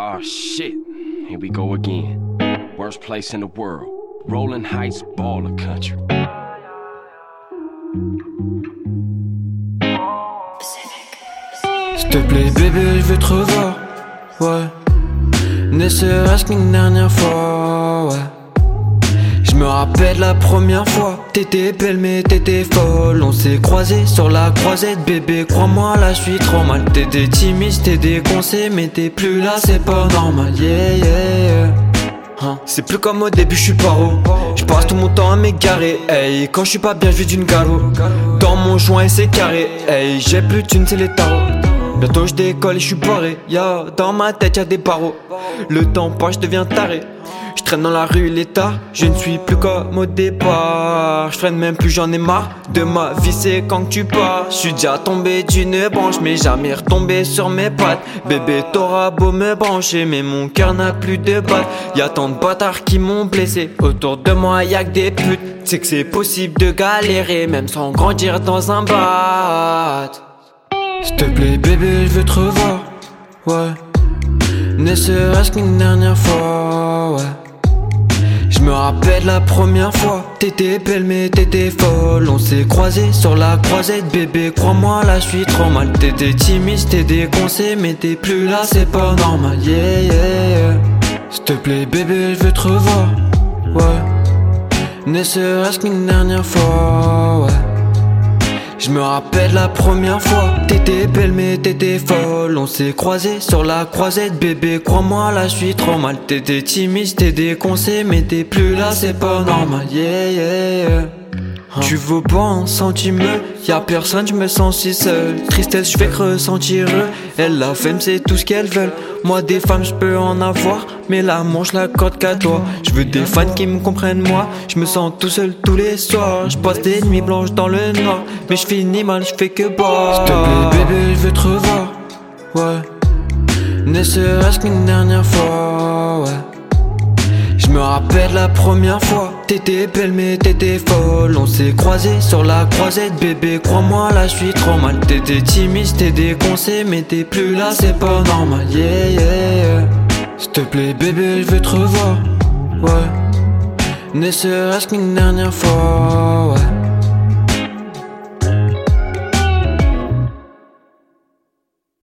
Oh shit, here we go again. Worst place in the world. Rolling Heights, baller country. S'il te plaît, bébé, je veux te revoir. Ouais. Ne serait-ce qu'une dernière fois. La première fois. T'étais belle, mais t'étais folle. On s'est croisés sur la croisette, bébé. Crois-moi, là, je suis trop mal. T'étais timide, t'es déconcé, mais t'es plus là, c'est pas normal. Yeah, yeah. Hein. C'est plus comme au début, je suis paro. Je passe tout mon temps à m'égarer. Hey, quand je suis pas bien, je vis d'une galo. Dans mon joint, et c'est carré. Hey, j'ai plus de thunes, c'est les tarots. Bientôt je décolle et je suis barré. Yo, dans ma tête y'a des barreaux. Le temps passe, je deviens taré. Je dans la rue l'état, je ne suis plus comme au départ. Je même plus, j'en ai marre de ma vie, c'est quand tu pars. Je suis déjà tombé d'une branche, mais jamais retombé sur mes pattes. Bébé, t'auras beau me brancher, mais mon cœur n'a plus de batte. Y'a tant de bâtards qui m'ont blessé. Autour de moi, y'a que des putes. C'est que c'est possible de galérer, même sans grandir dans un bat. S'il te plaît, bébé, je veux te revoir. Ouais. Ne serait-ce qu'une dernière fois. Ouais. Je me rappelle la première fois. T'étais belle, mais t'étais folle. On s'est croisés sur la croisette, bébé. Crois-moi, là, je suis trop mal. T'étais timide, t'es déconcé, mais t'es plus là, c'est pas normal. Yeah, yeah, yeah. S'il te plaît, bébé, je veux te revoir. Ouais. Ne serait-ce qu'une dernière fois. Je me rappelle la première fois, t'étais belle mais t'étais folle. On s'est croisés sur la croisette, bébé. Crois-moi, là je suis trop mal. T'étais timide, t'es déconcé, mais t'es plus là, c'est pas normal. Yeah, yeah, yeah. Tu vaux pas un centime, y'a personne, je me sens si seul. Tristesse, je fais que ressentir eux. Elle, la femme, c'est tout ce qu'elles veulent. Moi, des femmes, je peux en avoir, mais l'amour, je l'accorde qu'à toi. Je veux des fans qui me comprennent, moi. Je me sens tout seul tous les soirs. Je passe des nuits blanches dans le noir, mais je finis mal, je fais que boire. S'il te plaît, bébé, je veux te revoir. Ouais. Ne serait-ce qu'une dernière fois, ouais. Je me rappelle la première fois, t'étais belle mais t'étais folle. On s'est croisés sur la croisette, bébé. Crois-moi, là je suis trop mal. T'étais timide, t'es déconcé, mais t'es plus là, c'est pas normal. Yeah, yeah, yeah. S'il te plaît, bébé, je veux te revoir. Ouais. Ne serait-ce qu'une dernière fois.